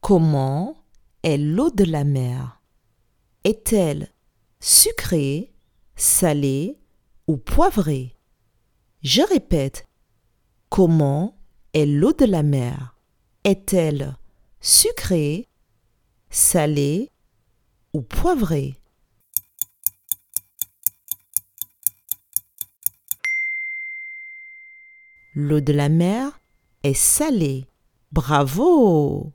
Comment est l'eau de la mer? Est-elle sucrée, salée ou poivrée? Je répète. Comment est l'eau de la mer? Est-elle sucrée, salée ou poivrée? L'eau de la mer est salée. Bravo